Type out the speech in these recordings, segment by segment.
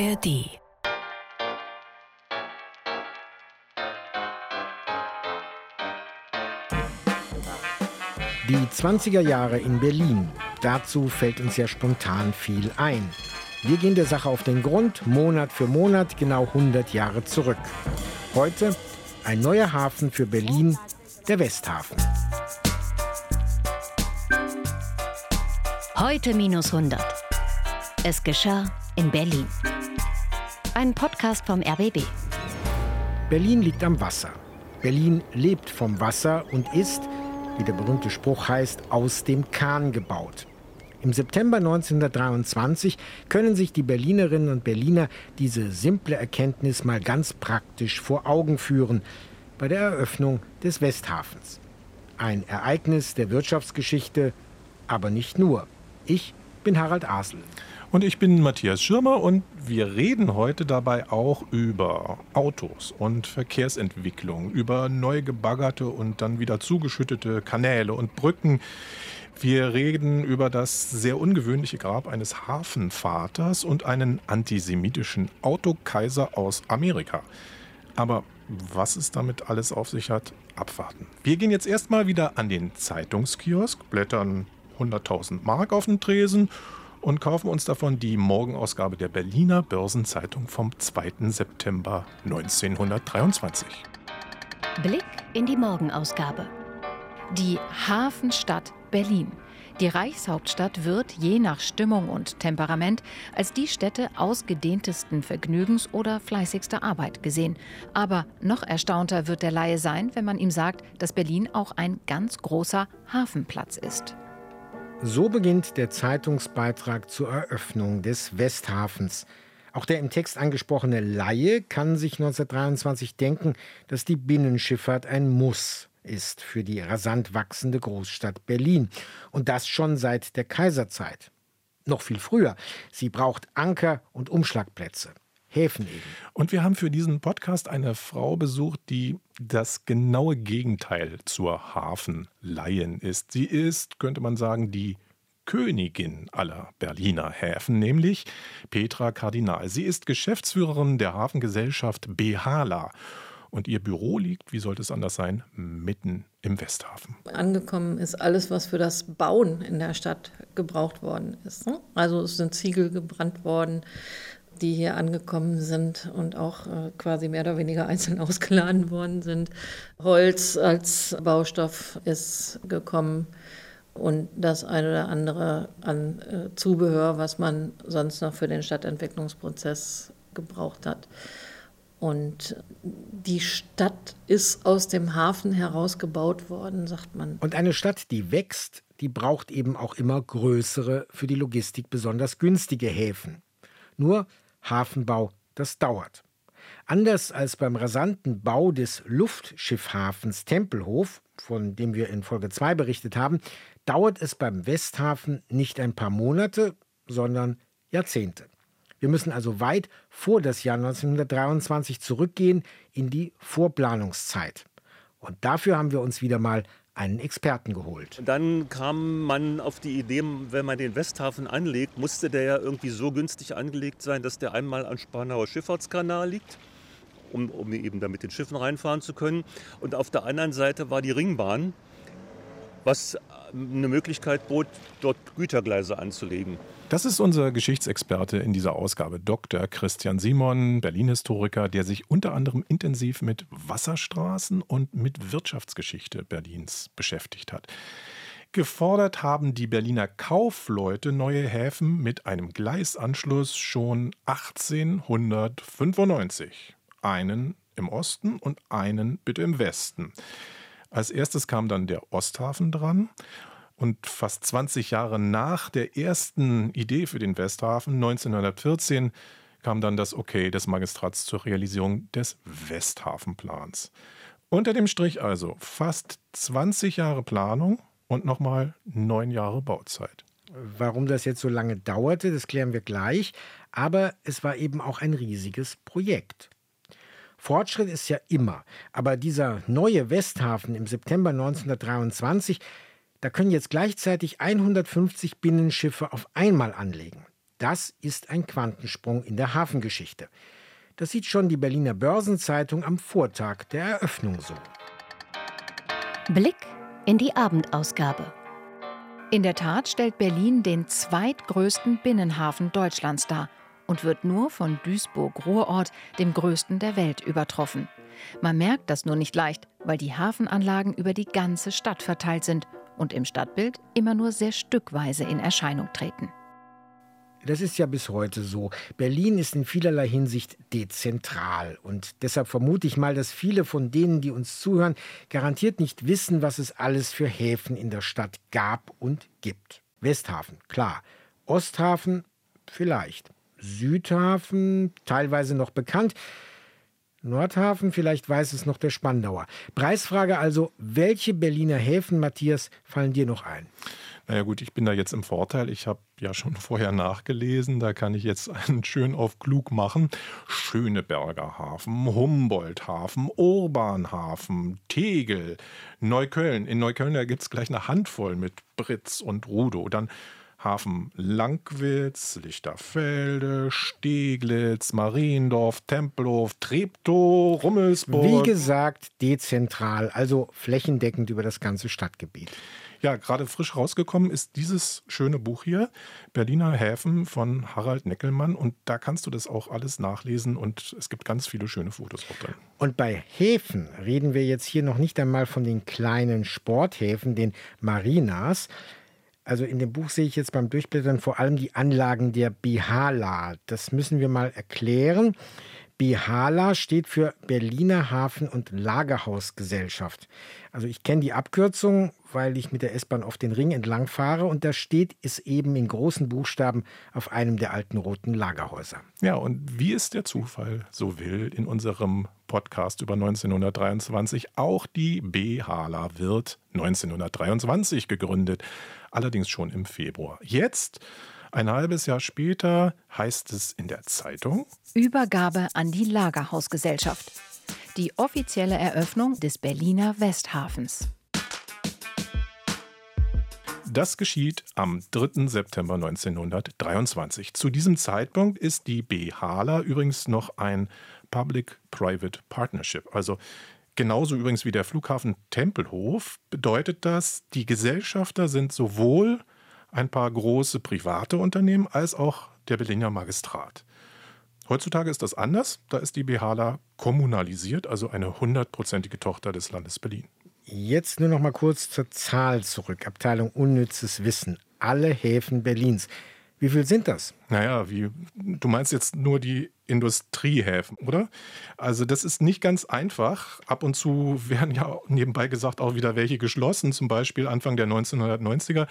ARD Die 20er Jahre in Berlin. Dazu fällt uns ja spontan viel ein. Wir gehen der Sache auf den Grund, Monat für Monat, genau 100 Jahre zurück. Heute ein neuer Hafen für Berlin, der Westhafen. Heute minus 100. Es geschah in Berlin. Ein Podcast vom RBB. Berlin liegt am Wasser. Berlin lebt vom Wasser und ist, wie der berühmte Spruch heißt, aus dem Kahn gebaut. Im September 1923 können sich die Berlinerinnen und Berliner diese simple Erkenntnis mal ganz praktisch vor Augen führen bei der Eröffnung des Westhafens. Ein Ereignis der Wirtschaftsgeschichte, aber nicht nur. Ich bin Harald Asel. Und ich bin Matthias Schirmer und wir reden heute dabei auch über Autos und Verkehrsentwicklung, über neu gebaggerte und dann wieder zugeschüttete Kanäle und Brücken. Wir reden über das sehr ungewöhnliche Grab eines Hafenvaters und einen antisemitischen Autokaiser aus Amerika. Aber was es damit alles auf sich hat, abwarten. Wir gehen jetzt erstmal wieder an den Zeitungskiosk, blättern 100.000 Mark auf den Tresen und kaufen uns davon die Morgenausgabe der Berliner Börsenzeitung vom 2. September 1923. Blick in die Morgenausgabe. Die Hafenstadt Berlin. Die Reichshauptstadt wird je nach Stimmung und Temperament als die Stätte ausgedehntesten Vergnügens oder fleißigster Arbeit gesehen. Aber noch erstaunter wird der Laie sein, wenn man ihm sagt, dass Berlin auch ein ganz großer Hafenplatz ist. So beginnt der Zeitungsbeitrag zur Eröffnung des Westhafens. Auch der im Text angesprochene Laie kann sich 1923 denken, dass die Binnenschifffahrt ein Muss ist für die rasant wachsende Großstadt Berlin. Und das schon seit der Kaiserzeit. Noch viel früher. Sie braucht Anker und Umschlagplätze. Häfen eben. Und wir haben für diesen Podcast eine Frau besucht, die das genaue Gegenteil zur Hafenlaien ist. Sie ist, könnte man sagen, die Königin aller Berliner Häfen, nämlich Petra Kardinal. Sie ist Geschäftsführerin der Hafengesellschaft Behala. Und ihr Büro liegt, wie sollte es anders sein, mitten im Westhafen. Angekommen ist alles, was für das Bauen in der Stadt gebraucht worden ist. Ne? Also es sind Ziegel gebrannt worden, die hier angekommen sind und auch äh, quasi mehr oder weniger einzeln ausgeladen worden sind. Holz als Baustoff ist gekommen und das eine oder andere an äh, Zubehör, was man sonst noch für den Stadtentwicklungsprozess gebraucht hat. Und die Stadt ist aus dem Hafen herausgebaut worden, sagt man. Und eine Stadt, die wächst, die braucht eben auch immer größere, für die Logistik besonders günstige Häfen. Nur Hafenbau, das dauert. Anders als beim rasanten Bau des Luftschiffhafens Tempelhof, von dem wir in Folge 2 berichtet haben, dauert es beim Westhafen nicht ein paar Monate, sondern Jahrzehnte. Wir müssen also weit vor das Jahr 1923 zurückgehen in die Vorplanungszeit. Und dafür haben wir uns wieder mal einen Experten geholt. Dann kam man auf die Idee, wenn man den Westhafen anlegt, musste der ja irgendwie so günstig angelegt sein, dass der einmal am Spanauer Schifffahrtskanal liegt, um, um eben da mit den Schiffen reinfahren zu können. Und auf der anderen Seite war die Ringbahn, was eine Möglichkeit bot, dort Gütergleise anzulegen. Das ist unser Geschichtsexperte in dieser Ausgabe, Dr. Christian Simon, Berlin-Historiker, der sich unter anderem intensiv mit Wasserstraßen und mit Wirtschaftsgeschichte Berlins beschäftigt hat. Gefordert haben die Berliner Kaufleute neue Häfen mit einem Gleisanschluss schon 1895. Einen im Osten und einen bitte im Westen. Als erstes kam dann der Osthafen dran und fast 20 Jahre nach der ersten Idee für den Westhafen, 1914, kam dann das Okay des Magistrats zur Realisierung des Westhafenplans. Unter dem Strich also fast 20 Jahre Planung und nochmal neun Jahre Bauzeit. Warum das jetzt so lange dauerte, das klären wir gleich. Aber es war eben auch ein riesiges Projekt. Fortschritt ist ja immer, aber dieser neue Westhafen im September 1923 da können jetzt gleichzeitig 150 Binnenschiffe auf einmal anlegen. Das ist ein Quantensprung in der Hafengeschichte. Das sieht schon die Berliner Börsenzeitung am Vortag der Eröffnung so. Blick in die Abendausgabe. In der Tat stellt Berlin den zweitgrößten Binnenhafen Deutschlands dar und wird nur von Duisburg-Ruhrort, dem größten der Welt, übertroffen. Man merkt das nur nicht leicht, weil die Hafenanlagen über die ganze Stadt verteilt sind und im Stadtbild immer nur sehr stückweise in Erscheinung treten. Das ist ja bis heute so. Berlin ist in vielerlei Hinsicht dezentral. Und deshalb vermute ich mal, dass viele von denen, die uns zuhören, garantiert nicht wissen, was es alles für Häfen in der Stadt gab und gibt. Westhafen, klar. Osthafen, vielleicht. Südhafen, teilweise noch bekannt. Nordhafen, vielleicht weiß es noch der Spandauer. Preisfrage also, welche Berliner Häfen, Matthias, fallen dir noch ein? Naja gut, ich bin da jetzt im Vorteil. Ich habe ja schon vorher nachgelesen. Da kann ich jetzt einen schön auf klug machen. Schöneberger Hafen, Humboldt-Hafen, Urbanhafen, Tegel, Neukölln. In Neukölln, gibt es gleich eine Handvoll mit Britz und Rudo. Dann Hafen Langwitz, Lichterfelde, Steglitz, Mariendorf, Tempelhof, Treptow, Rummelsburg. Wie gesagt, dezentral, also flächendeckend über das ganze Stadtgebiet. Ja, gerade frisch rausgekommen ist dieses schöne Buch hier, Berliner Häfen von Harald Neckelmann. Und da kannst du das auch alles nachlesen und es gibt ganz viele schöne Fotos auch drin. Und bei Häfen reden wir jetzt hier noch nicht einmal von den kleinen Sporthäfen, den Marinas, also in dem Buch sehe ich jetzt beim Durchblättern vor allem die Anlagen der Bihala. Das müssen wir mal erklären. Bihala steht für Berliner Hafen- und Lagerhausgesellschaft. Also ich kenne die Abkürzung, weil ich mit der S-Bahn auf den Ring entlang fahre und da steht es eben in großen Buchstaben auf einem der alten roten Lagerhäuser. Ja, und wie es der Zufall so will, in unserem Podcast über 1923 auch die Bihala wird 1923 gegründet, allerdings schon im Februar. Jetzt ein halbes Jahr später heißt es in der Zeitung Übergabe an die Lagerhausgesellschaft. Die offizielle Eröffnung des Berliner Westhafens. Das geschieht am 3. September 1923. Zu diesem Zeitpunkt ist die BHALA übrigens noch ein Public-Private Partnership. Also genauso übrigens wie der Flughafen Tempelhof bedeutet das, die Gesellschafter sind sowohl ein paar große private Unternehmen als auch der Berliner Magistrat. Heutzutage ist das anders. Da ist die Behala kommunalisiert, also eine hundertprozentige Tochter des Landes Berlin. Jetzt nur noch mal kurz zur Zahl zurück. Abteilung Unnützes Wissen. Alle Häfen Berlins. Wie viel sind das? Naja, wie, du meinst jetzt nur die Industriehäfen, oder? Also das ist nicht ganz einfach. Ab und zu werden ja nebenbei gesagt auch wieder welche geschlossen, zum Beispiel Anfang der 1990er,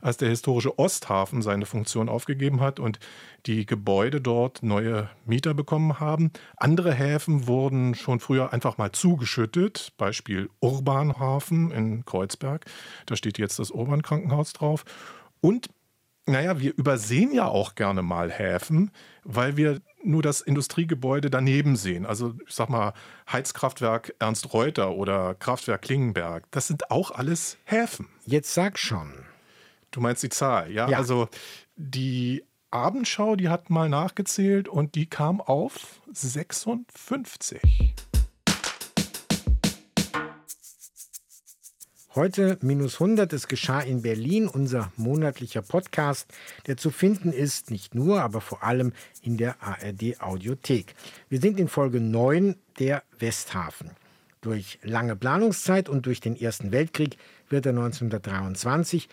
als der historische Osthafen seine Funktion aufgegeben hat und die Gebäude dort neue Mieter bekommen haben. Andere Häfen wurden schon früher einfach mal zugeschüttet, Beispiel Urbanhafen in Kreuzberg, da steht jetzt das Urban-Krankenhaus drauf. Und naja, wir übersehen ja auch gerne mal Häfen, weil wir nur das Industriegebäude daneben sehen. Also ich sag mal Heizkraftwerk Ernst Reuter oder Kraftwerk Klingenberg. Das sind auch alles Häfen. Jetzt sag schon. Du meinst die Zahl, ja? ja. Also die Abendschau, die hat mal nachgezählt und die kam auf 56. Heute minus 100, es geschah in Berlin, unser monatlicher Podcast, der zu finden ist, nicht nur, aber vor allem in der ARD Audiothek. Wir sind in Folge 9 der Westhafen. Durch lange Planungszeit und durch den Ersten Weltkrieg wird er 1923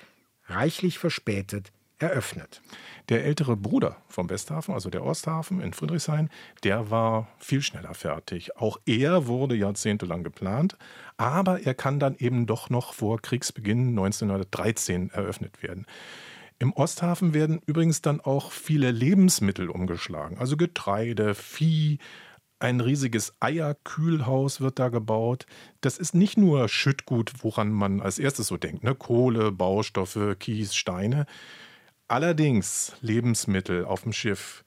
reichlich verspätet eröffnet. Der ältere Bruder vom Westhafen, also der Osthafen in Friedrichshain, der war viel schneller fertig. Auch er wurde jahrzehntelang geplant, aber er kann dann eben doch noch vor Kriegsbeginn 1913 eröffnet werden. Im Osthafen werden übrigens dann auch viele Lebensmittel umgeschlagen, also Getreide, Vieh, ein riesiges Eierkühlhaus wird da gebaut. Das ist nicht nur Schüttgut, woran man als erstes so denkt, ne? Kohle, Baustoffe, Kies, Steine. Allerdings Lebensmittel auf dem Schiff.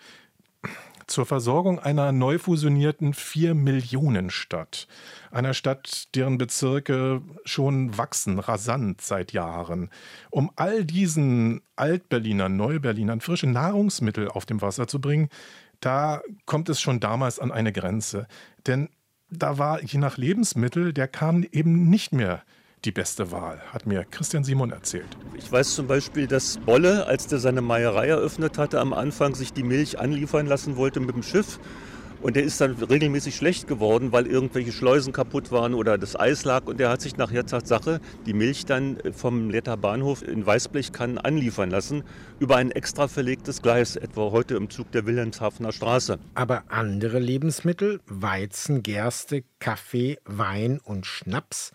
zur Versorgung einer neu fusionierten 4-Millionen-Stadt. Einer Stadt, deren Bezirke schon wachsen, rasant seit Jahren. Um all diesen Altberlinern, Neuberlinern frische Nahrungsmittel auf dem Wasser zu bringen, da kommt es schon damals an eine Grenze. Denn da war je nach Lebensmittel der Kahn eben nicht mehr die beste Wahl, hat mir Christian Simon erzählt. Ich weiß zum Beispiel, dass Bolle, als der seine Meierei eröffnet hatte, am Anfang sich die Milch anliefern lassen wollte mit dem Schiff. Und der ist dann regelmäßig schlecht geworden, weil irgendwelche Schleusen kaputt waren oder das Eis lag. Und der hat sich nachher Tatsache die Milch dann vom Letter Bahnhof in Weißblechkannen anliefern lassen über ein extra verlegtes Gleis, etwa heute im Zug der Wilhelmshavener Straße. Aber andere Lebensmittel, Weizen, Gerste, Kaffee, Wein und Schnaps,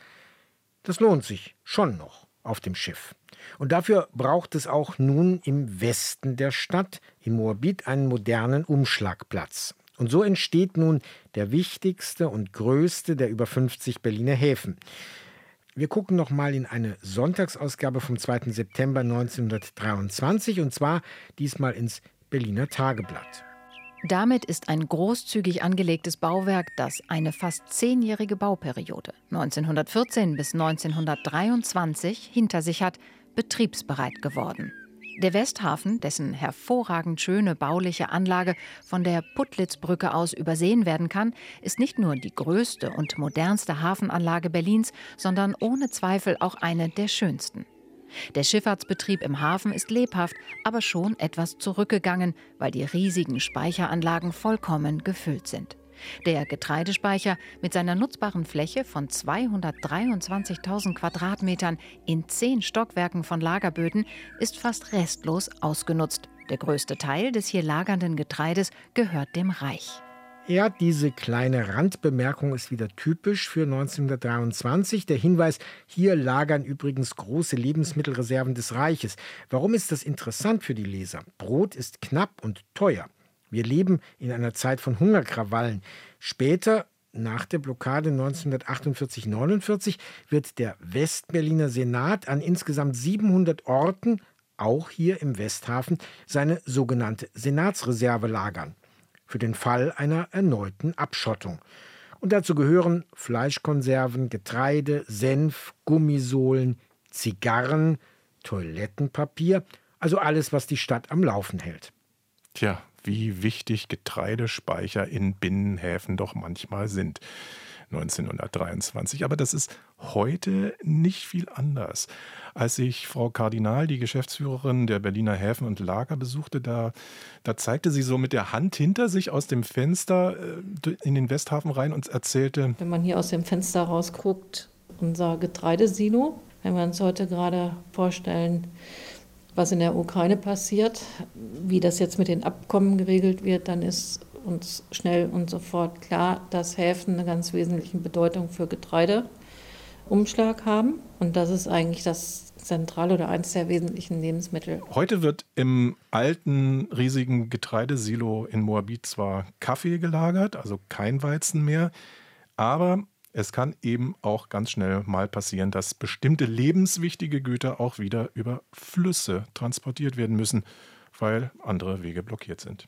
das lohnt sich schon noch auf dem Schiff. Und dafür braucht es auch nun im Westen der Stadt, in Moabit, einen modernen Umschlagplatz. Und so entsteht nun der wichtigste und größte der über 50 Berliner Häfen. Wir gucken noch mal in eine Sonntagsausgabe vom 2. September 1923 und zwar diesmal ins Berliner Tageblatt. Damit ist ein großzügig angelegtes Bauwerk, das eine fast zehnjährige Bauperiode 1914 bis 1923 hinter sich hat, betriebsbereit geworden. Der Westhafen, dessen hervorragend schöne bauliche Anlage von der Puttlitzbrücke aus übersehen werden kann, ist nicht nur die größte und modernste Hafenanlage Berlins, sondern ohne Zweifel auch eine der schönsten. Der Schifffahrtsbetrieb im Hafen ist lebhaft, aber schon etwas zurückgegangen, weil die riesigen Speicheranlagen vollkommen gefüllt sind. Der Getreidespeicher mit seiner nutzbaren Fläche von 223.000 Quadratmetern in zehn Stockwerken von Lagerböden ist fast restlos ausgenutzt. Der größte Teil des hier lagernden Getreides gehört dem Reich. Ja, diese kleine Randbemerkung ist wieder typisch für 1923. Der Hinweis, hier lagern übrigens große Lebensmittelreserven des Reiches. Warum ist das interessant für die Leser? Brot ist knapp und teuer. Wir leben in einer Zeit von Hungerkrawallen. Später, nach der Blockade 1948-49, wird der Westberliner Senat an insgesamt 700 Orten, auch hier im Westhafen, seine sogenannte Senatsreserve lagern für den Fall einer erneuten Abschottung. Und dazu gehören Fleischkonserven, Getreide, Senf, Gummisohlen, Zigarren, Toilettenpapier, also alles, was die Stadt am Laufen hält. Tja, wie wichtig Getreidespeicher in Binnenhäfen doch manchmal sind. 1923. Aber das ist heute nicht viel anders. Als ich Frau Kardinal, die Geschäftsführerin der Berliner Häfen und Lager, besuchte, da, da zeigte sie so mit der Hand hinter sich aus dem Fenster äh, in den Westhafen rein und erzählte. Wenn man hier aus dem Fenster rausguckt, unser Getreidesilo, wenn wir uns heute gerade vorstellen, was in der Ukraine passiert, wie das jetzt mit den Abkommen geregelt wird, dann ist uns schnell und sofort klar, dass Häfen eine ganz wesentliche Bedeutung für Getreideumschlag haben. Und das ist eigentlich das zentrale oder eines der wesentlichen Lebensmittel. Heute wird im alten riesigen Getreidesilo in Moabit zwar Kaffee gelagert, also kein Weizen mehr, aber es kann eben auch ganz schnell mal passieren, dass bestimmte lebenswichtige Güter auch wieder über Flüsse transportiert werden müssen, weil andere Wege blockiert sind.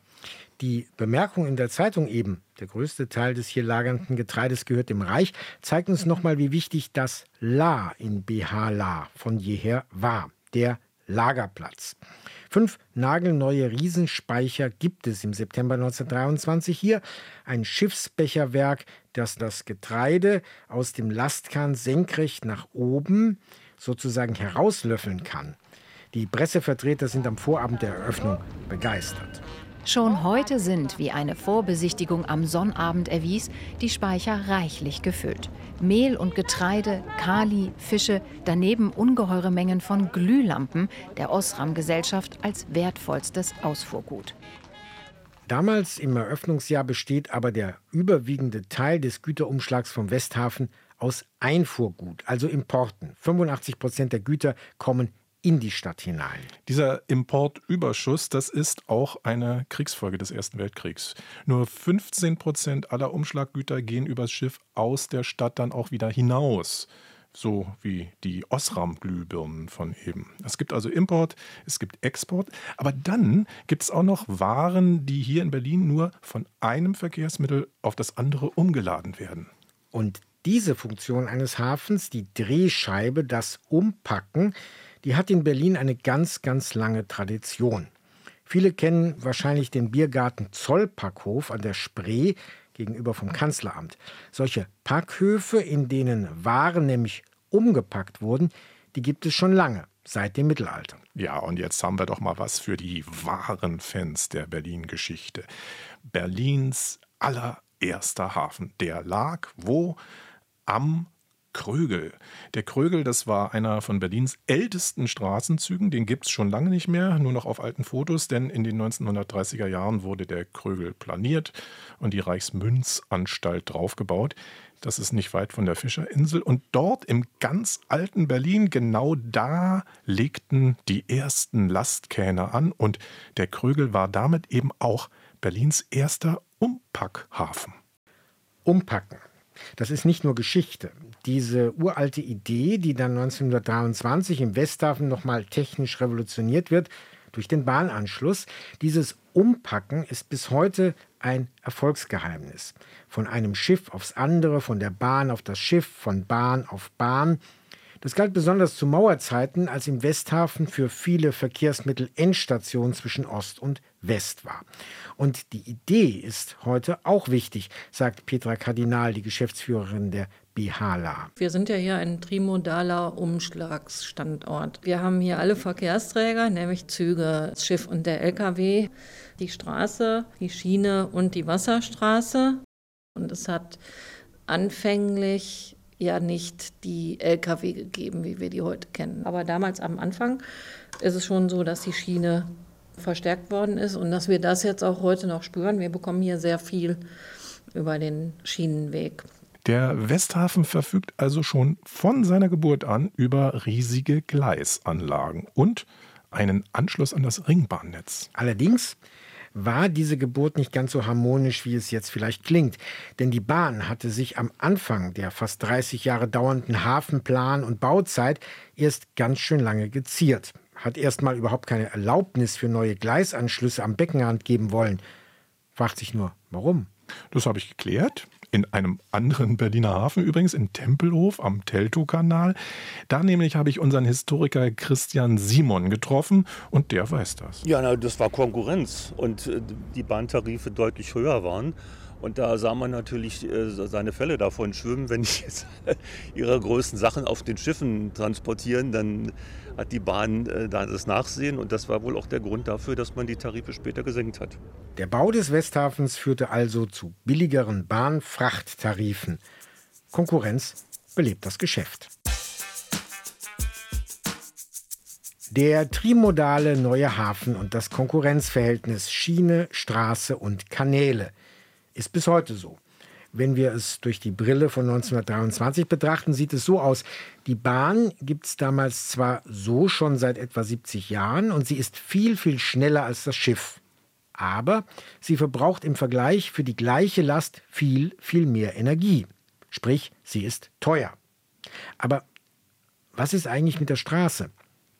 Die Bemerkung in der Zeitung eben, der größte Teil des hier lagernden Getreides gehört dem Reich, zeigt uns nochmal, wie wichtig das La in BH-La von jeher war, der Lagerplatz. Fünf nagelneue Riesenspeicher gibt es im September 1923 hier. Ein Schiffsbecherwerk, das das Getreide aus dem Lastkahn senkrecht nach oben sozusagen herauslöffeln kann. Die Pressevertreter sind am Vorabend der Eröffnung begeistert. Schon heute sind, wie eine Vorbesichtigung am Sonnabend erwies, die Speicher reichlich gefüllt. Mehl und Getreide, Kali, Fische, daneben ungeheure Mengen von Glühlampen der Osram-Gesellschaft als wertvollstes Ausfuhrgut. Damals im Eröffnungsjahr besteht aber der überwiegende Teil des Güterumschlags vom Westhafen aus Einfuhrgut, also Importen. 85 Prozent der Güter kommen in die Stadt hinein. Dieser Importüberschuss, das ist auch eine Kriegsfolge des Ersten Weltkriegs. Nur 15 Prozent aller Umschlaggüter gehen übers Schiff aus der Stadt dann auch wieder hinaus. so wie die Osram-Glühbirnen von eben. Es gibt also Import, es gibt Export, aber dann gibt es auch noch Waren, die hier in Berlin nur von einem Verkehrsmittel auf das andere umgeladen werden. Und diese Funktion eines Hafens, die Drehscheibe, das Umpacken, die hat in Berlin eine ganz, ganz lange Tradition. Viele kennen wahrscheinlich den Biergarten Zollpackhof an der Spree gegenüber vom Kanzleramt. Solche Packhöfe, in denen Waren nämlich umgepackt wurden, die gibt es schon lange, seit dem Mittelalter. Ja, und jetzt haben wir doch mal was für die wahren Fans der Berlin-Geschichte. Berlins allererster Hafen, der lag wo? Am Krögel. Der Krögel, das war einer von Berlins ältesten Straßenzügen. Den gibt es schon lange nicht mehr, nur noch auf alten Fotos, denn in den 1930er Jahren wurde der Krögel planiert und die Reichsmünzanstalt draufgebaut. Das ist nicht weit von der Fischerinsel. Und dort im ganz alten Berlin, genau da legten die ersten Lastkähne an. Und der Krögel war damit eben auch Berlins erster Umpackhafen. Umpacken. Das ist nicht nur Geschichte. Diese uralte Idee, die dann 1923 im Westhafen nochmal technisch revolutioniert wird durch den Bahnanschluss, dieses Umpacken ist bis heute ein Erfolgsgeheimnis. Von einem Schiff aufs andere, von der Bahn auf das Schiff, von Bahn auf Bahn. Das galt besonders zu Mauerzeiten, als im Westhafen für viele Verkehrsmittel Endstation zwischen Ost und West war. Und die Idee ist heute auch wichtig, sagt Petra Kardinal, die Geschäftsführerin der Bihala. Wir sind ja hier ein trimodaler Umschlagsstandort. Wir haben hier alle Verkehrsträger, nämlich Züge, das Schiff und der LKW, die Straße, die Schiene und die Wasserstraße. Und es hat anfänglich ja nicht die Lkw gegeben, wie wir die heute kennen. Aber damals am Anfang ist es schon so, dass die Schiene verstärkt worden ist und dass wir das jetzt auch heute noch spüren. Wir bekommen hier sehr viel über den Schienenweg. Der Westhafen verfügt also schon von seiner Geburt an über riesige Gleisanlagen und einen Anschluss an das Ringbahnnetz. Allerdings war diese Geburt nicht ganz so harmonisch, wie es jetzt vielleicht klingt. Denn die Bahn hatte sich am Anfang der fast 30 Jahre dauernden Hafenplan- und Bauzeit erst ganz schön lange geziert. Hat erst mal überhaupt keine Erlaubnis für neue Gleisanschlüsse am Beckenrand geben wollen. Fragt sich nur, warum? Das habe ich geklärt in einem anderen Berliner Hafen übrigens, in Tempelhof am Teltow-Kanal. Da nämlich habe ich unseren Historiker Christian Simon getroffen und der weiß das. Ja, na, das war Konkurrenz und äh, die Bahntarife deutlich höher waren. Und da sah man natürlich äh, seine Fälle davon schwimmen. Wenn die jetzt ihre größten Sachen auf den Schiffen transportieren, dann hat die Bahn äh, da das Nachsehen. Und das war wohl auch der Grund dafür, dass man die Tarife später gesenkt hat. Der Bau des Westhafens führte also zu billigeren Bahnfrachttarifen. Konkurrenz belebt das Geschäft. Der trimodale neue Hafen und das Konkurrenzverhältnis Schiene, Straße und Kanäle – ist bis heute so. Wenn wir es durch die Brille von 1923 betrachten, sieht es so aus. Die Bahn gibt es damals zwar so schon seit etwa 70 Jahren und sie ist viel, viel schneller als das Schiff. Aber sie verbraucht im Vergleich für die gleiche Last viel, viel mehr Energie. Sprich, sie ist teuer. Aber was ist eigentlich mit der Straße?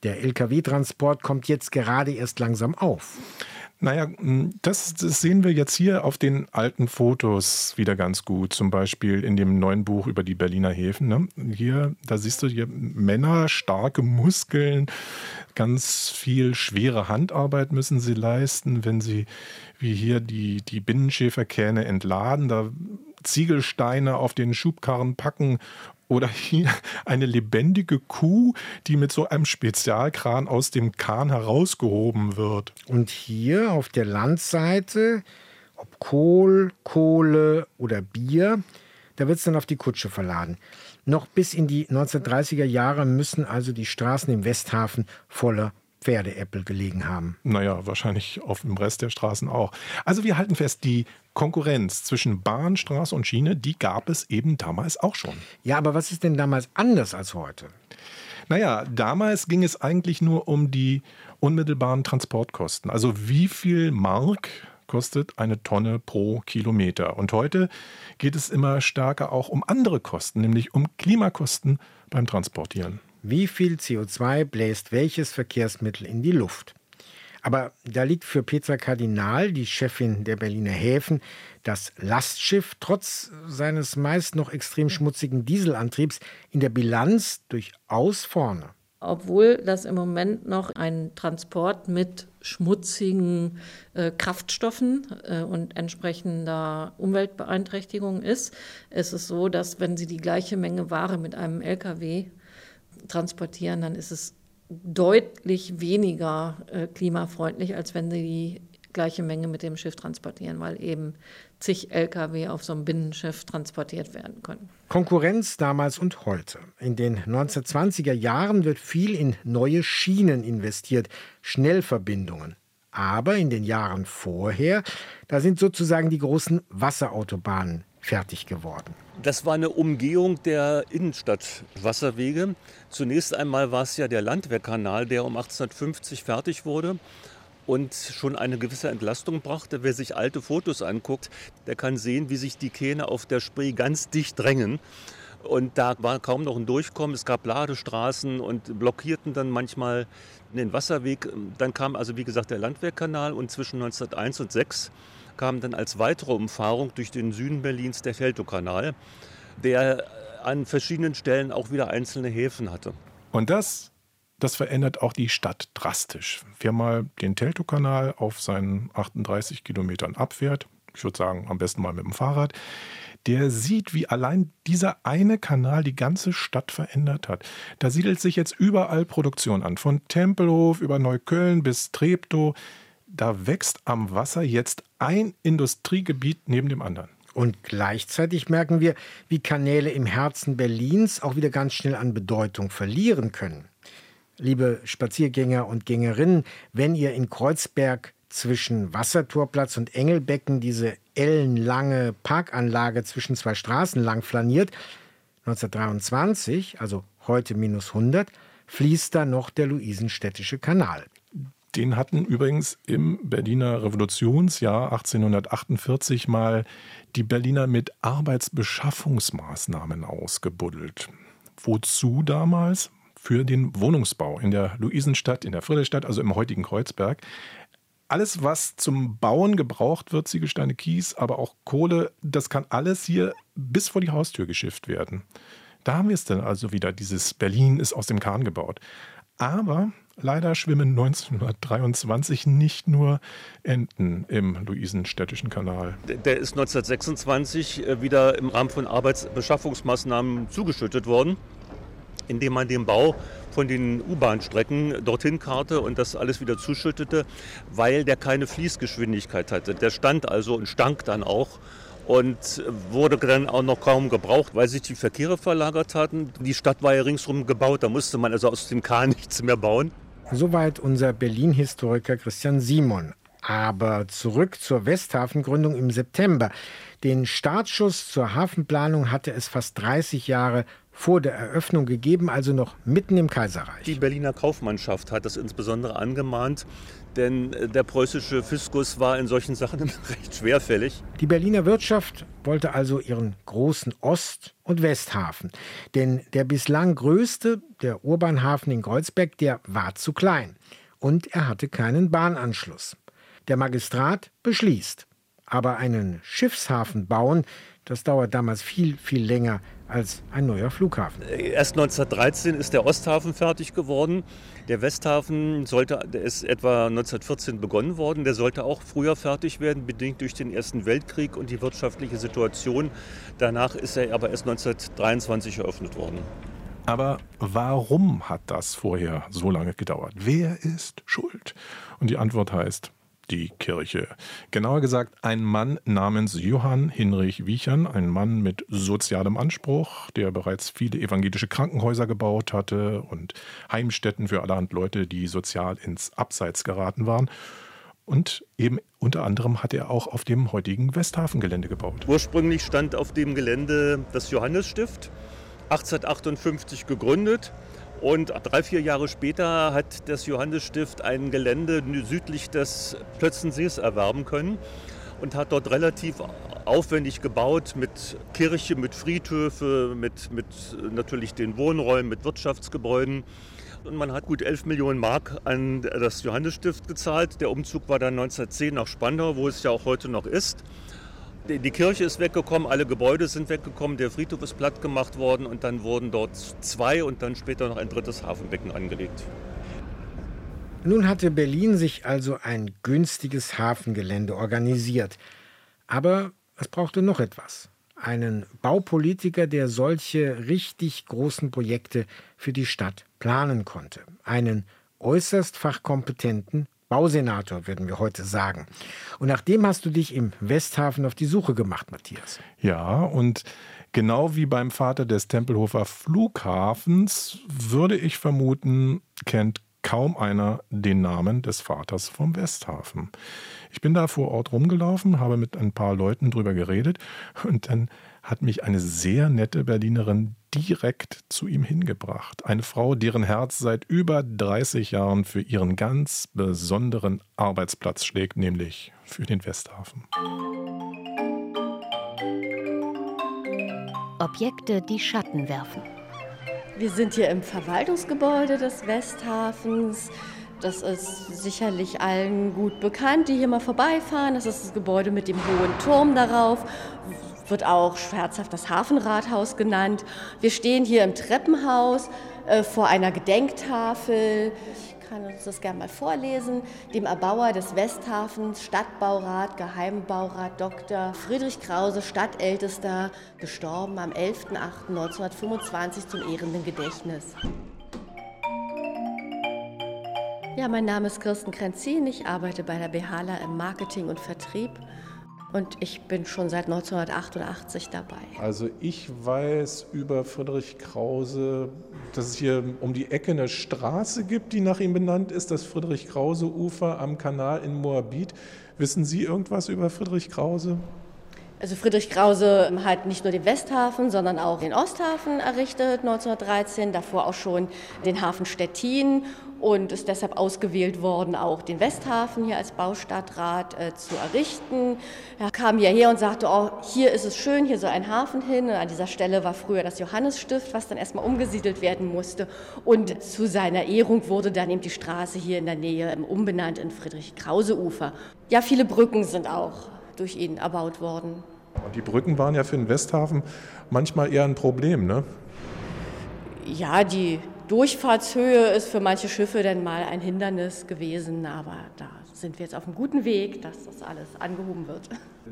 Der Lkw-Transport kommt jetzt gerade erst langsam auf. Naja, das, das sehen wir jetzt hier auf den alten Fotos wieder ganz gut. Zum Beispiel in dem neuen Buch über die Berliner Häfen. Ne? Hier, da siehst du hier Männer, starke Muskeln, ganz viel schwere Handarbeit müssen sie leisten, wenn sie wie hier die, die Binnenschäferkähne entladen. Da Ziegelsteine auf den Schubkarren packen oder hier eine lebendige Kuh, die mit so einem Spezialkran aus dem Kahn herausgehoben wird. Und hier auf der Landseite, ob Kohl, Kohle oder Bier, da wird es dann auf die Kutsche verladen. Noch bis in die 1930er Jahre müssen also die Straßen im Westhafen voller Pferdeäppel gelegen haben. Naja, wahrscheinlich auf dem Rest der Straßen auch. Also wir halten fest, die Konkurrenz zwischen Bahn, Straße und Schiene, die gab es eben damals auch schon. Ja, aber was ist denn damals anders als heute? Naja, damals ging es eigentlich nur um die unmittelbaren Transportkosten. Also wie viel Mark kostet eine Tonne pro Kilometer. Und heute geht es immer stärker auch um andere Kosten, nämlich um Klimakosten beim Transportieren. Wie viel CO2 bläst welches Verkehrsmittel in die Luft? Aber da liegt für Petra Kardinal, die Chefin der Berliner Häfen, das Lastschiff trotz seines meist noch extrem schmutzigen Dieselantriebs in der Bilanz durchaus vorne. Obwohl das im Moment noch ein Transport mit schmutzigen äh, Kraftstoffen äh, und entsprechender Umweltbeeinträchtigung ist, ist es so, dass wenn Sie die gleiche Menge Ware mit einem Lkw transportieren, dann ist es deutlich weniger äh, klimafreundlich, als wenn sie die gleiche Menge mit dem Schiff transportieren, weil eben zig Lkw auf so einem Binnenschiff transportiert werden können. Konkurrenz damals und heute. In den 1920er Jahren wird viel in neue Schienen investiert, Schnellverbindungen. Aber in den Jahren vorher, da sind sozusagen die großen Wasserautobahnen fertig geworden. Das war eine Umgehung der Innenstadtwasserwege. Zunächst einmal war es ja der Landwehrkanal, der um 1850 fertig wurde und schon eine gewisse Entlastung brachte. Wer sich alte Fotos anguckt, der kann sehen, wie sich die Kähne auf der Spree ganz dicht drängen. Und da war kaum noch ein Durchkommen. Es gab Ladestraßen und blockierten dann manchmal den Wasserweg. Dann kam also, wie gesagt, der Landwehrkanal und zwischen 1901 und 1906 kam dann als weitere Umfahrung durch den Süden Berlins der Feldowkanal, der an verschiedenen Stellen auch wieder einzelne Häfen hatte. Und das, das verändert auch die Stadt drastisch. Wer mal den Teltow-Kanal auf seinen 38 Kilometern abfährt, ich würde sagen, am besten mal mit dem Fahrrad, der sieht, wie allein dieser eine Kanal die ganze Stadt verändert hat. Da siedelt sich jetzt überall Produktion an, von Tempelhof über Neukölln bis Treptow da wächst am Wasser jetzt ein Industriegebiet neben dem anderen. Und gleichzeitig merken wir, wie Kanäle im Herzen Berlins auch wieder ganz schnell an Bedeutung verlieren können. Liebe Spaziergänger und Gängerinnen, wenn ihr in Kreuzberg zwischen Wassertorplatz und Engelbecken diese ellenlange Parkanlage zwischen zwei Straßen lang flaniert, 1923, also heute minus 100, fließt da noch der Luisenstädtische Kanal. Den hatten übrigens im Berliner Revolutionsjahr 1848 mal die Berliner mit Arbeitsbeschaffungsmaßnahmen ausgebuddelt. Wozu damals? Für den Wohnungsbau in der Luisenstadt, in der Friedrichstadt, also im heutigen Kreuzberg. Alles, was zum Bauen gebraucht wird, Ziegelsteine, Kies, aber auch Kohle, das kann alles hier bis vor die Haustür geschifft werden. Da haben wir es dann also wieder. Dieses Berlin ist aus dem Kahn gebaut. Aber Leider schwimmen 1923 nicht nur Enten im Luisenstädtischen Kanal. Der ist 1926 äh, wieder im Rahmen von Arbeitsbeschaffungsmaßnahmen zugeschüttet worden, indem man den Bau von den U-Bahn-Strecken dorthin karte und das alles wieder zuschüttete, weil der keine Fließgeschwindigkeit hatte. Der stand also und stank dann auch und wurde dann auch noch kaum gebraucht, weil sich die Verkehre verlagert hatten. Die Stadt war ja ringsherum gebaut, da musste man also aus dem Kahn nichts mehr bauen. Soweit unser Berlin-Historiker Christian Simon. Aber zurück zur Westhafengründung im September. Den Startschuss zur Hafenplanung hatte es fast 30 Jahre vor der Eröffnung gegeben, also noch mitten im Kaiserreich. Die Berliner Kaufmannschaft hat das insbesondere angemahnt, denn äh, der preußische Fiskus war in solchen Sachen recht schwerfällig. Die Berliner Wirtschaft wollte also ihren großen Ost- und Westhafen. Denn der bislang größte, der Urbanhafen in Kreuzberg, der war zu klein. Und er hatte keinen Bahnanschluss. Der Magistrat beschließt. Aber einen Schiffshafen bauen, das dauert damals viel, viel länger als ein neuer Flughafen. Erst 1913 ist der Osthafen fertig geworden. Der Westhafen sollte, der ist etwa 1914 begonnen worden. Der sollte auch früher fertig werden, bedingt durch den Ersten Weltkrieg und die wirtschaftliche Situation. Danach ist er aber erst 1923 eröffnet worden. Aber warum hat das vorher so lange gedauert? Wer ist schuld? Und die Antwort heißt die Kirche. Genauer gesagt ein Mann namens Johann Hinrich Wiechern, ein Mann mit sozialem Anspruch, der bereits viele evangelische Krankenhäuser gebaut hatte und Heimstätten für allerhand Leute, die sozial ins Abseits geraten waren. Und eben unter anderem hat er auch auf dem heutigen Westhafengelände gebaut. Ursprünglich stand auf dem Gelände das Johannesstift, 1858 gegründet Und drei, vier Jahre später hat das Johannesstift ein Gelände südlich des Plötzensees erwerben können und hat dort relativ aufwendig gebaut mit Kirche, mit Friedhöfe, mit, mit natürlich den Wohnräumen, mit Wirtschaftsgebäuden. Und man hat gut 11 Millionen Mark an das Johannesstift gezahlt. Der Umzug war dann 1910 nach Spandau, wo es ja auch heute noch ist. Die Kirche ist weggekommen, alle Gebäude sind weggekommen, der Friedhof ist platt gemacht worden und dann wurden dort zwei und dann später noch ein drittes Hafenbecken angelegt. Nun hatte Berlin sich also ein günstiges Hafengelände organisiert. Aber es brauchte noch etwas. Einen Baupolitiker, der solche richtig großen Projekte für die Stadt planen konnte. Einen äußerst fachkompetenten Bausenator, würden wir heute sagen. Und nach dem hast du dich im Westhafen auf die Suche gemacht, Matthias. Ja, und genau wie beim Vater des Tempelhofer Flughafens würde ich vermuten, kennt kaum einer den Namen des Vaters vom Westhafen. Ich bin da vor Ort rumgelaufen, habe mit ein paar Leuten drüber geredet und dann hat mich eine sehr nette Berlinerin direkt zu ihm hingebracht. Eine Frau, deren Herz seit über 30 Jahren für ihren ganz besonderen Arbeitsplatz schlägt, nämlich für den Westhafen. Objekte, die Schatten werfen. Wir sind hier im Verwaltungsgebäude des Westhafens. Das ist sicherlich allen gut bekannt, die hier mal vorbeifahren. Das ist das Gebäude mit dem hohen Turm darauf, wird auch scherzhaft das Hafenrathaus genannt. Wir stehen hier im Treppenhaus äh, vor einer Gedenktafel. Ich kann uns das gerne mal vorlesen. Dem Erbauer des Westhafens, Stadtbaurat, Geheimbaurat Dr. Friedrich Krause, Stadtältester, gestorben am 11.08.1925 zum ehrenden Gedächtnis. Ja, mein Name ist Kirsten Krenzin. Ich arbeite bei der Behala im Marketing und Vertrieb und ich bin schon seit 1988 dabei. Also ich weiß über Friedrich Krause, dass es hier um die Ecke eine Straße gibt, die nach ihm benannt ist, das Friedrich-Krause-Ufer am Kanal in Moabit. Wissen Sie irgendwas über Friedrich Krause? Also Friedrich Krause hat nicht nur den Westhafen, sondern auch den Osthafen errichtet 1913, davor auch schon den Hafen Stettin und ist deshalb ausgewählt worden, auch den Westhafen hier als Baustadtrat äh, zu errichten. Er kam hierher und sagte, oh, hier ist es schön, hier soll ein Hafen hin. Und an dieser Stelle war früher das Johannesstift, was dann erstmal umgesiedelt werden musste. Und zu seiner Ehrung wurde dann eben die Straße hier in der Nähe umbenannt in Friedrich-Krause-Ufer. Ja, viele Brücken sind auch durch ihn erbaut worden. Und die Brücken waren ja für den Westhafen manchmal eher ein Problem, ne? Ja, die Durchfahrtshöhe ist für manche Schiffe dann mal ein Hindernis gewesen, aber da sind wir jetzt auf einem guten Weg, dass das alles angehoben wird.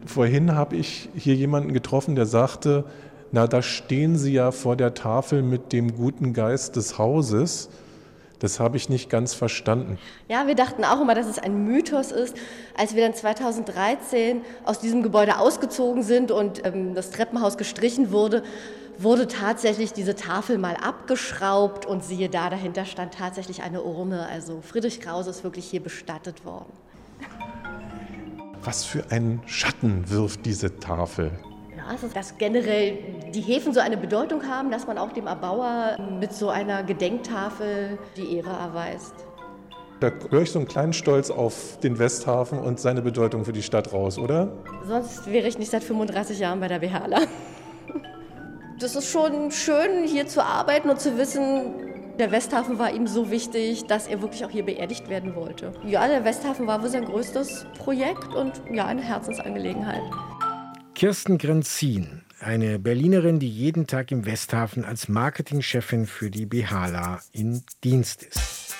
Vorhin habe ich hier jemanden getroffen, der sagte, na, da stehen Sie ja vor der Tafel mit dem guten Geist des Hauses. Das habe ich nicht ganz verstanden. Ja, wir dachten auch immer, dass es ein Mythos ist. Als wir dann 2013 aus diesem Gebäude ausgezogen sind und ähm, das Treppenhaus gestrichen wurde, wurde tatsächlich diese Tafel mal abgeschraubt und siehe da, dahinter stand tatsächlich eine Urne. Also Friedrich Krause ist wirklich hier bestattet worden. Was für einen Schatten wirft diese Tafel? Ja, also dass generell die Häfen so eine Bedeutung haben, dass man auch dem Erbauer mit so einer Gedenktafel die Ehre erweist. Da höre ich so einen kleinen Stolz auf den Westhafen und seine Bedeutung für die Stadt raus, oder? Sonst wäre ich nicht seit 35 Jahren bei der Behala das ist schon schön, hier zu arbeiten und zu wissen, der Westhafen war ihm so wichtig, dass er wirklich auch hier beerdigt werden wollte. Ja, der Westhafen war wohl sein größtes Projekt und ja, eine Herzensangelegenheit. Kirsten Grenzin, eine Berlinerin, die jeden Tag im Westhafen als Marketingchefin für die Behala in Dienst ist.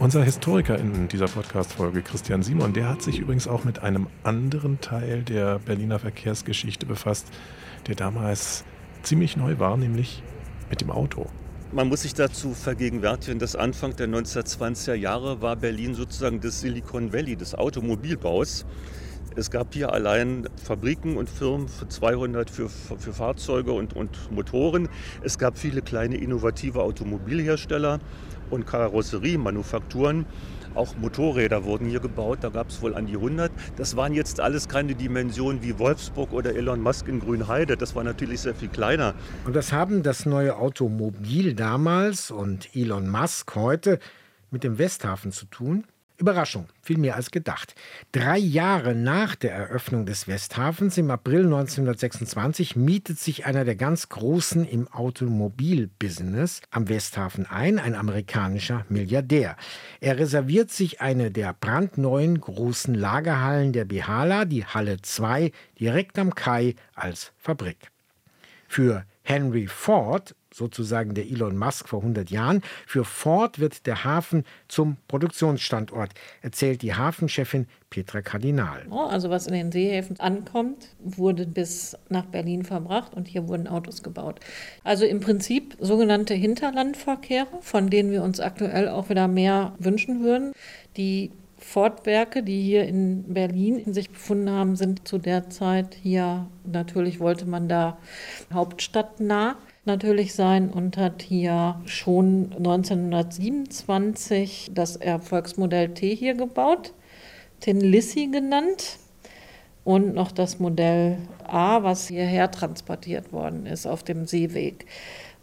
Unser Historiker in dieser Podcast-Folge, Christian Simon, der hat sich übrigens auch mit einem anderen Teil der Berliner Verkehrsgeschichte befasst, der damals ziemlich neu war, nämlich mit dem Auto. Man muss sich dazu vergegenwärtigen, dass Anfang der 1920er Jahre war Berlin sozusagen das Silicon Valley des Automobilbaus. Es gab hier allein Fabriken und Firmen für 200 für, für Fahrzeuge und, und Motoren. Es gab viele kleine innovative Automobilhersteller und Karosseriemanufakturen. Auch Motorräder wurden hier gebaut, da gab es wohl an die 100. Das waren jetzt alles keine Dimensionen wie Wolfsburg oder Elon Musk in Grünheide. Das war natürlich sehr viel kleiner. Und das haben das neue Automobil damals und Elon Musk heute mit dem Westhafen zu tun? Überraschung, viel mehr als gedacht. Drei Jahre nach der Eröffnung des Westhafens im April 1926 mietet sich einer der ganz Großen im Automobilbusiness am Westhafen ein, ein amerikanischer Milliardär. Er reserviert sich eine der brandneuen großen Lagerhallen der Bihala, die Halle 2, direkt am Kai als Fabrik. Für Henry Ford, sozusagen der Elon Musk vor 100 Jahren, für Ford wird der Hafen zum Produktionsstandort, erzählt die Hafenchefin Petra Kardinal. Also was in den Seehäfen ankommt, wurde bis nach Berlin verbracht und hier wurden Autos gebaut. Also im Prinzip sogenannte Hinterlandverkehre, von denen wir uns aktuell auch wieder mehr wünschen würden. Die Ford-Werke, die hier in Berlin in sich befunden haben, sind zu der Zeit hier, natürlich wollte man da hauptstadtnah natürlich sein und hat hier schon 1927 das Erfolgsmodell T hier gebaut, Tin Lissy genannt und noch das Modell A, was hierher transportiert worden ist auf dem Seeweg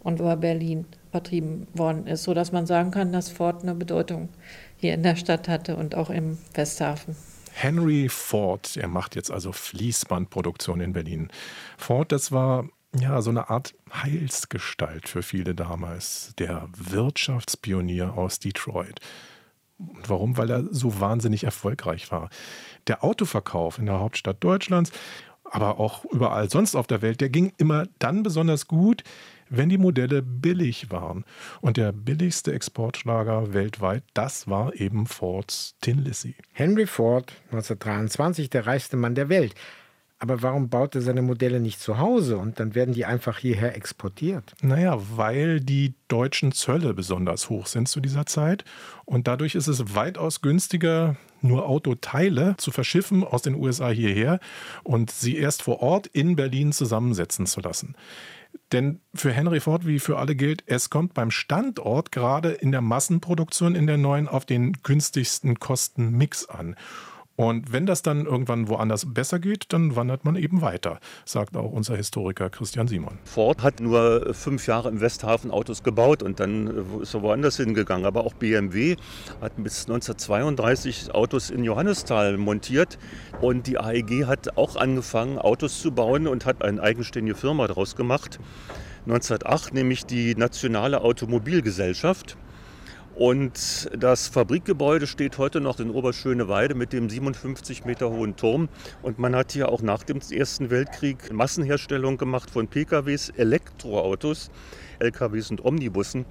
und über Berlin vertrieben worden ist, sodass man sagen kann, dass Ford eine Bedeutung hier in der Stadt hatte und auch im Westhafen. Henry Ford, er macht jetzt also Fließbandproduktion in Berlin. Ford, das war ja so eine Art Heilsgestalt für viele damals, der Wirtschaftspionier aus Detroit. Und warum? Weil er so wahnsinnig erfolgreich war. Der Autoverkauf in der Hauptstadt Deutschlands, aber auch überall sonst auf der Welt, der ging immer dann besonders gut, wenn die Modelle billig waren. Und der billigste Exportschlager weltweit, das war eben Fords Tin Lizzy. Henry Ford, 1923 der reichste Mann der Welt. Aber warum baut er seine Modelle nicht zu Hause und dann werden die einfach hierher exportiert? Naja, weil die deutschen Zölle besonders hoch sind zu dieser Zeit. Und dadurch ist es weitaus günstiger, nur Autoteile zu verschiffen aus den USA hierher und sie erst vor Ort in Berlin zusammensetzen zu lassen. Denn für Henry Ford wie für alle gilt, es kommt beim Standort gerade in der Massenproduktion in der neuen auf den günstigsten Kostenmix an. Und wenn das dann irgendwann woanders besser geht, dann wandert man eben weiter, sagt auch unser Historiker Christian Simon. Ford hat nur fünf Jahre im Westhafen Autos gebaut und dann ist er woanders hingegangen. Aber auch BMW hat bis 1932 Autos in Johannisthal montiert und die AEG hat auch angefangen, Autos zu bauen und hat eine eigenständige Firma daraus gemacht. 1908 nämlich die Nationale Automobilgesellschaft. Und das Fabrikgebäude steht heute noch in Oberschöneweide mit dem 57 Meter hohen Turm. Und man hat hier auch nach dem Ersten Weltkrieg Massenherstellung gemacht von PKWs, Elektroautos, LKWs und Omnibussen,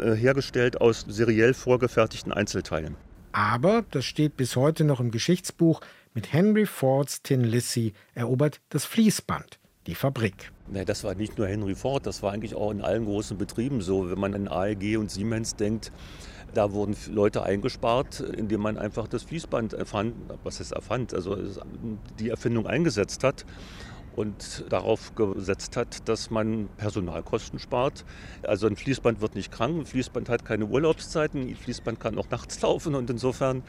äh, hergestellt aus seriell vorgefertigten Einzelteilen. Aber, das steht bis heute noch im Geschichtsbuch, mit Henry Fords Tin Lissy erobert das Fließband die Fabrik. Nee, das war nicht nur Henry Ford, das war eigentlich auch in allen großen Betrieben so. Wenn man an AEG und Siemens denkt, da wurden Leute eingespart, indem man einfach das Fließband erfand, was es erfand, also die Erfindung eingesetzt hat und darauf gesetzt hat, dass man Personalkosten spart. Also ein Fließband wird nicht krank, ein Fließband hat keine Urlaubszeiten, ein Fließband kann auch nachts laufen und insofern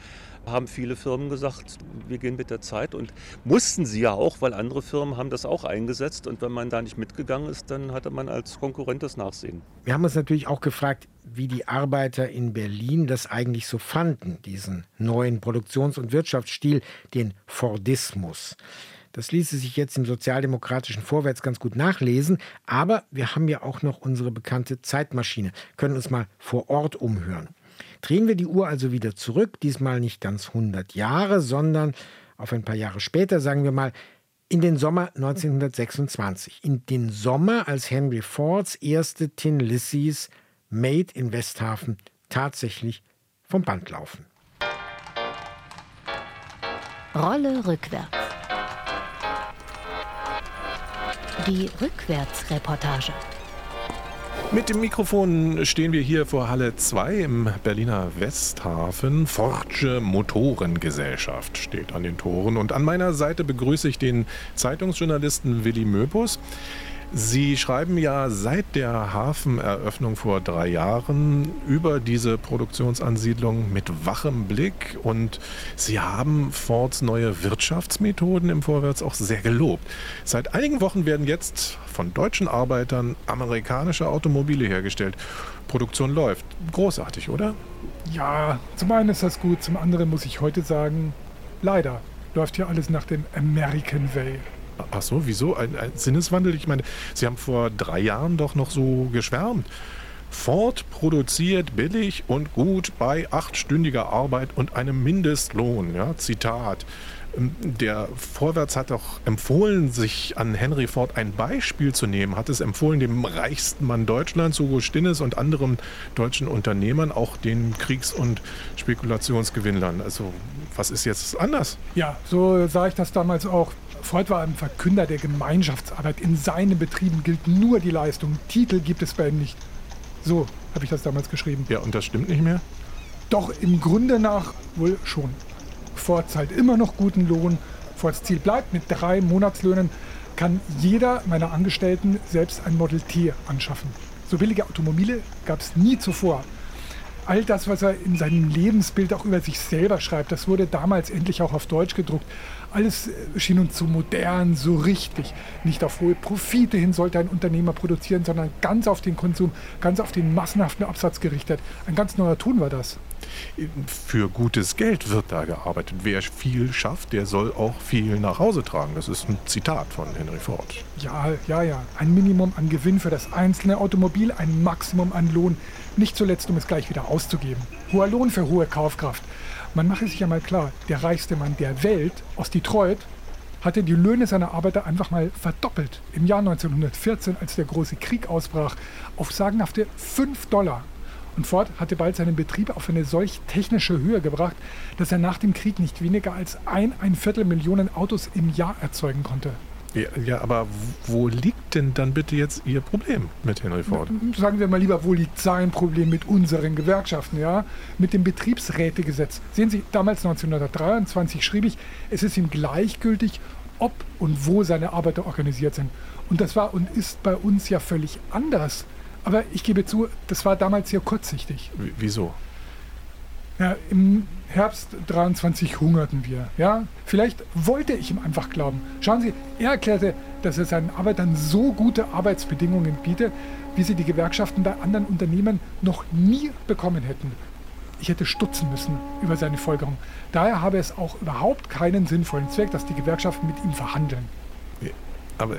haben viele Firmen gesagt, wir gehen mit der Zeit und mussten sie ja auch, weil andere Firmen haben das auch eingesetzt und wenn man da nicht mitgegangen ist, dann hatte man als Konkurrent das Nachsehen. Wir haben uns natürlich auch gefragt, wie die Arbeiter in Berlin das eigentlich so fanden, diesen neuen Produktions- und Wirtschaftsstil, den Fordismus. Das ließe sich jetzt im sozialdemokratischen Vorwärts ganz gut nachlesen. Aber wir haben ja auch noch unsere bekannte Zeitmaschine, können uns mal vor Ort umhören. Drehen wir die Uhr also wieder zurück, diesmal nicht ganz 100 Jahre, sondern auf ein paar Jahre später, sagen wir mal, in den Sommer 1926. In den Sommer, als Henry Fords erste Tin Lissys Made in Westhafen tatsächlich vom Band laufen. Rolle rückwärts. Die Rückwärtsreportage. Mit dem Mikrofon stehen wir hier vor Halle 2 im Berliner Westhafen. Forge Motorengesellschaft steht an den Toren. Und an meiner Seite begrüße ich den Zeitungsjournalisten Willi Möpus. Sie schreiben ja seit der Hafeneröffnung vor drei Jahren über diese Produktionsansiedlung mit wachem Blick und Sie haben Fords neue Wirtschaftsmethoden im Vorwärts auch sehr gelobt. Seit einigen Wochen werden jetzt von deutschen Arbeitern amerikanische Automobile hergestellt. Produktion läuft. Großartig, oder? Ja, zum einen ist das gut, zum anderen muss ich heute sagen, leider läuft hier alles nach dem American Way. Ach so, wieso? Ein, ein, Sinneswandel? Ich meine, Sie haben vor drei Jahren doch noch so geschwärmt. Ford produziert billig und gut bei achtstündiger Arbeit und einem Mindestlohn. Ja, Zitat. Ähm, der Vorwärts hat auch empfohlen, sich an Henry Ford ein Beispiel zu nehmen, hat es empfohlen, dem reichsten Mann Deutschlands, Hugo Stinnes und anderen deutschen Unternehmern, auch den Kriegs- und Spekulationsgewinnlern. Also, was ist jetzt anders? Ja, so sah ich das damals auch. Ford war ein Verkünder der Gemeinschaftsarbeit. In seinen Betrieben gilt nur die Leistung. Titel gibt es bei ihm nicht. So habe ich das damals geschrieben. Ja, und das stimmt nicht mehr? Doch im Grunde nach wohl schon. Ford zahlt immer noch guten Lohn. Fords Ziel bleibt, mit drei Monatslöhnen kann jeder meiner Angestellten selbst ein Model T anschaffen. So billige Automobile gab es nie zuvor. All das, was er in seinem Lebensbild auch über sich selber schreibt, das wurde damals endlich auch auf Deutsch gedruckt. Alles äh, schien uns so modern, so richtig. Nicht auf hohe Profite hin sollte ein Unternehmer produzieren, sondern ganz auf den Konsum, ganz auf den massenhaften Absatz gerichtet. Ein ganz neuer Ton war das. Für gutes Geld wird da gearbeitet. Wer viel schafft, der soll auch viel nach Hause tragen. Das ist ein Zitat von Henry Ford. Ja, ja, ja. Ein Minimum an Gewinn für das einzelne Automobil, ein Maximum an Lohn. Nicht zuletzt, um es gleich wieder auszugeben. Hoher Lohn für hohe Kaufkraft. Man mache sich ja mal klar, der reichste Mann der Welt aus Detroit hatte die Löhne seiner Arbeiter einfach mal verdoppelt. Im Jahr 1914, als der große Krieg ausbrach, auf sagenhafte 5 Dollar. Und Ford hatte bald seinen Betrieb auf eine solch technische Höhe gebracht, dass er nach dem Krieg nicht weniger als ein, ein Viertel Millionen Autos im Jahr erzeugen konnte. Ja, ja, aber wo liegt denn dann bitte jetzt Ihr Problem mit Henry Ford? Sagen wir mal lieber, wo liegt sein Problem mit unseren Gewerkschaften, ja? Mit dem Betriebsrätegesetz. Sehen Sie, damals 1923 schrieb ich, es ist ihm gleichgültig, ob und wo seine Arbeiter organisiert sind. Und das war und ist bei uns ja völlig anders. Aber ich gebe zu, das war damals sehr kurzsichtig. W wieso? Ja, Im Herbst 23 hungerten wir. Ja? Vielleicht wollte ich ihm einfach glauben. Schauen Sie, er erklärte, dass er seinen Arbeitern so gute Arbeitsbedingungen bietet, wie sie die Gewerkschaften bei anderen Unternehmen noch nie bekommen hätten. Ich hätte stutzen müssen über seine Folgerung. Daher habe es auch überhaupt keinen sinnvollen Zweck, dass die Gewerkschaften mit ihm verhandeln. Aber, äh,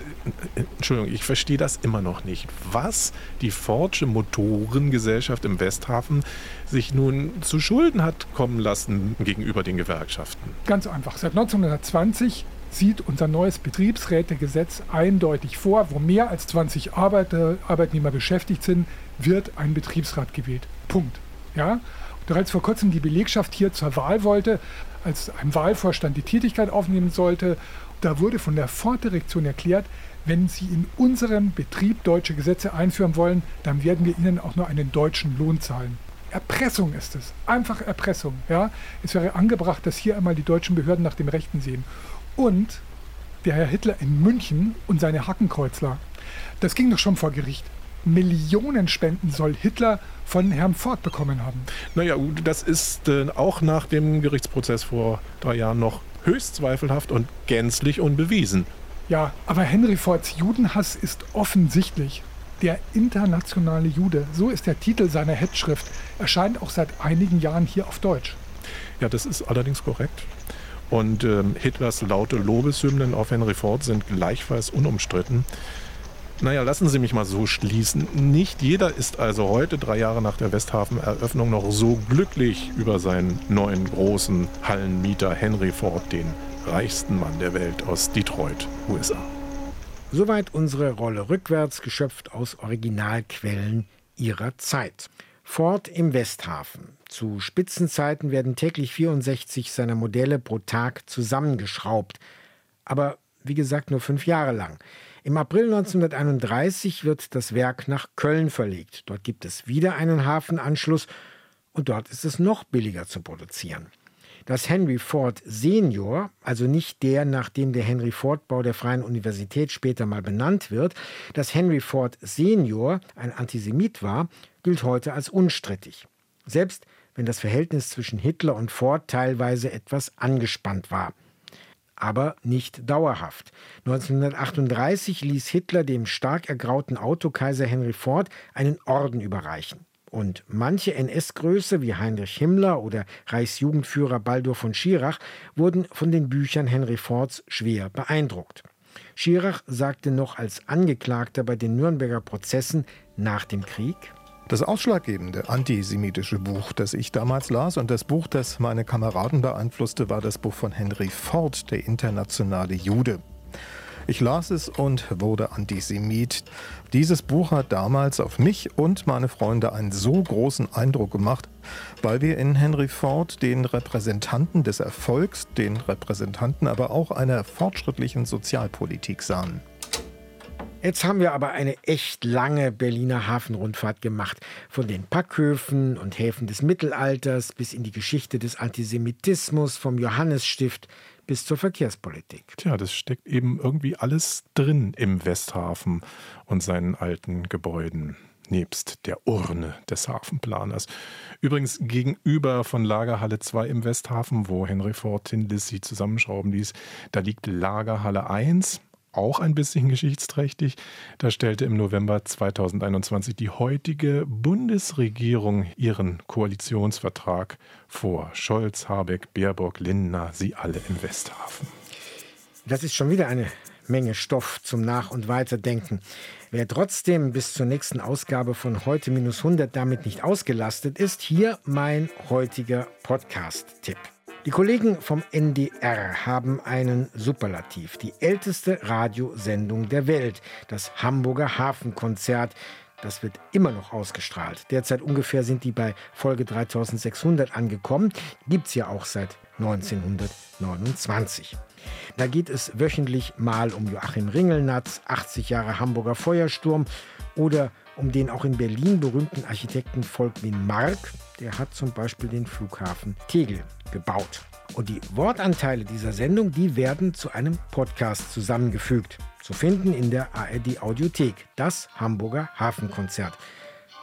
Entschuldigung, ich verstehe das immer noch nicht. Was die Fordsche Motorengesellschaft im Westhafen sich nun zu Schulden hat kommen lassen gegenüber den Gewerkschaften? Ganz einfach. Seit 1920 sieht unser neues Betriebsrätegesetz eindeutig vor, wo mehr als 20 Arbeiter, Arbeitnehmer beschäftigt sind, wird ein Betriebsrat gewählt. Punkt. Ja? Doch als vor kurzem die Belegschaft hier zur Wahl wollte, als ein Wahlvorstand die Tätigkeit aufnehmen sollte da wurde von der Ford-Direktion erklärt, wenn Sie in unserem Betrieb deutsche Gesetze einführen wollen, dann werden wir Ihnen auch nur einen deutschen Lohn zahlen. Erpressung ist es. Einfach Erpressung. Ja? Es wäre angebracht, dass hier einmal die deutschen Behörden nach dem Rechten sehen. Und der Herr Hitler in München und seine Hackenkreuzler. Das ging doch schon vor Gericht. Millionen Spenden soll Hitler von Herrn Ford bekommen haben. Naja, das ist äh, auch nach dem Gerichtsprozess vor drei Jahren noch höchst zweifelhaft und gänzlich unbewiesen. Ja, aber Henry Fords Judenhass ist offensichtlich. Der internationale Jude, so ist der Titel seiner Headschrift, erscheint auch seit einigen Jahren hier auf Deutsch. Ja, das ist allerdings korrekt. Und ähm, Hitlers laute Lobeshymnen auf Henry Ford sind gleichfalls unumstritten. Naja, lassen Sie mich mal so schließen. Nicht jeder ist also heute, drei Jahre nach der Westhafeneröffnung, noch so glücklich über seinen neuen großen Hallenmieter Henry Ford, den reichsten Mann der Welt aus Detroit, USA. Soweit unsere Rolle rückwärts, geschöpft aus Originalquellen ihrer Zeit. Ford im Westhafen. Zu Spitzenzeiten werden täglich 64 seiner Modelle pro Tag zusammengeschraubt. Aber wie gesagt, nur fünf Jahre lang. Im April 1931 wird das Werk nach Köln verlegt. Dort gibt es wieder einen Hafenanschluss und dort ist es noch billiger zu produzieren. dass Henry Ford Senior, also nicht der, nach dem der Henry Ford Bau der Freien Universität später mal benannt wird, dass Henry Ford Senior ein Antisemit war, gilt heute als unstrittig. Selbst wenn das Verhältnis zwischen Hitler und Ford teilweise etwas angespannt war. Aber nicht dauerhaft. 1938 ließ Hitler dem stark ergrauten Autokaiser Henry Ford einen Orden überreichen. Und manche NS-Größe wie Heinrich Himmler oder Reichsjugendführer Baldur von Schirach wurden von den Büchern Henry Fords schwer beeindruckt. Schirach sagte noch als Angeklagter bei den Nürnberger Prozessen nach dem Krieg, das ausschlaggebende antisemitische Buch, das ich damals las und das Buch, das meine Kameraden beeinflusste, war das Buch von Henry Ford, der internationale Jude. Ich las es und wurde Antisemit. Dieses Buch hat damals auf mich und meine Freunde einen so großen Eindruck gemacht, weil wir in Henry Ford den Repräsentanten des Erfolgs, den Repräsentanten aber auch einer fortschrittlichen Sozialpolitik sahen. Jetzt haben wir aber eine echt lange Berliner Hafenrundfahrt gemacht. Von den Packhöfen und Häfen des Mittelalters bis in die Geschichte des Antisemitismus vom Johannesstift bis zur Verkehrspolitik. Tja, das steckt eben irgendwie alles drin im Westhafen und seinen alten Gebäuden nebst der Urne des Hafenplaners. Übrigens gegenüber von Lagerhalle 2 im Westhafen, wo Henry Ford den Lissy zusammenschrauben ließ, da liegt Lagerhalle 1 auch ein bisschen geschichtsträchtig. Da stellte im November 2021 die heutige Bundesregierung ihren Koalitionsvertrag vor. Scholz, Habeck, Baerbock, Lindner, sie alle im Westhafen. Das ist schon wieder eine Menge Stoff zum Nach- und Weiterdenken. Wer trotzdem bis zur nächsten Ausgabe von heute minus 100 damit nicht ausgelastet ist, hier mein heutiger Podcast-Tipp. Die Kollegen vom NDR haben einen Superlativ, die älteste Radiosendung der Welt, das Hamburger Hafenkonzert. Das wird immer noch ausgestrahlt. Derzeit ungefähr sind die bei Folge 3600 angekommen. Gibt es ja auch seit 1929. Da geht es wöchentlich mal um Joachim Ringelnatz, 80 Jahre Hamburger Feuersturm oder um den auch in Berlin berühmten Architekten Volkwin Mark. Der hat zum Beispiel den Flughafen Tegel gebaut. Und die Wortanteile dieser Sendung, die werden zu einem Podcast zusammengefügt. Zu finden in der ARD Audiothek, das Hamburger Hafenkonzert.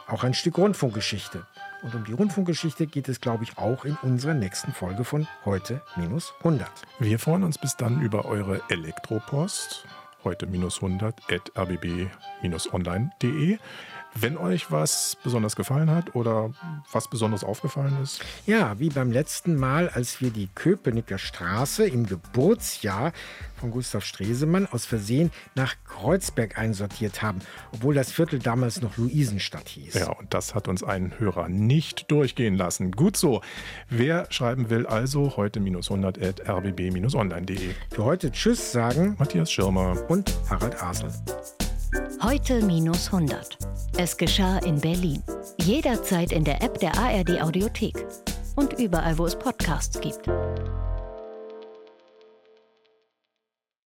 Auch ein Stück Rundfunkgeschichte. Und um die Rundfunkgeschichte geht es, glaube ich, auch in unserer nächsten Folge von heute minus 100. Wir freuen uns bis dann über eure Elektropost heute minus 100 at rbb-online.de. Wenn euch was besonders gefallen hat oder was besonders aufgefallen ist? Ja, wie beim letzten Mal, als wir die Köpenicker Straße im Geburtsjahr von Gustav Stresemann aus Versehen nach Kreuzberg einsortiert haben, obwohl das Viertel damals noch Luisenstadt hieß. Ja, und das hat uns ein Hörer nicht durchgehen lassen. Gut so. Wer schreiben will, also heute minus 100 at rbb-online.de. Für heute Tschüss sagen Matthias Schirmer und Harald Asel. Heute minus 100. Es geschah in Berlin. Jederzeit in der App der ARD Audiothek und überall, wo es Podcasts gibt.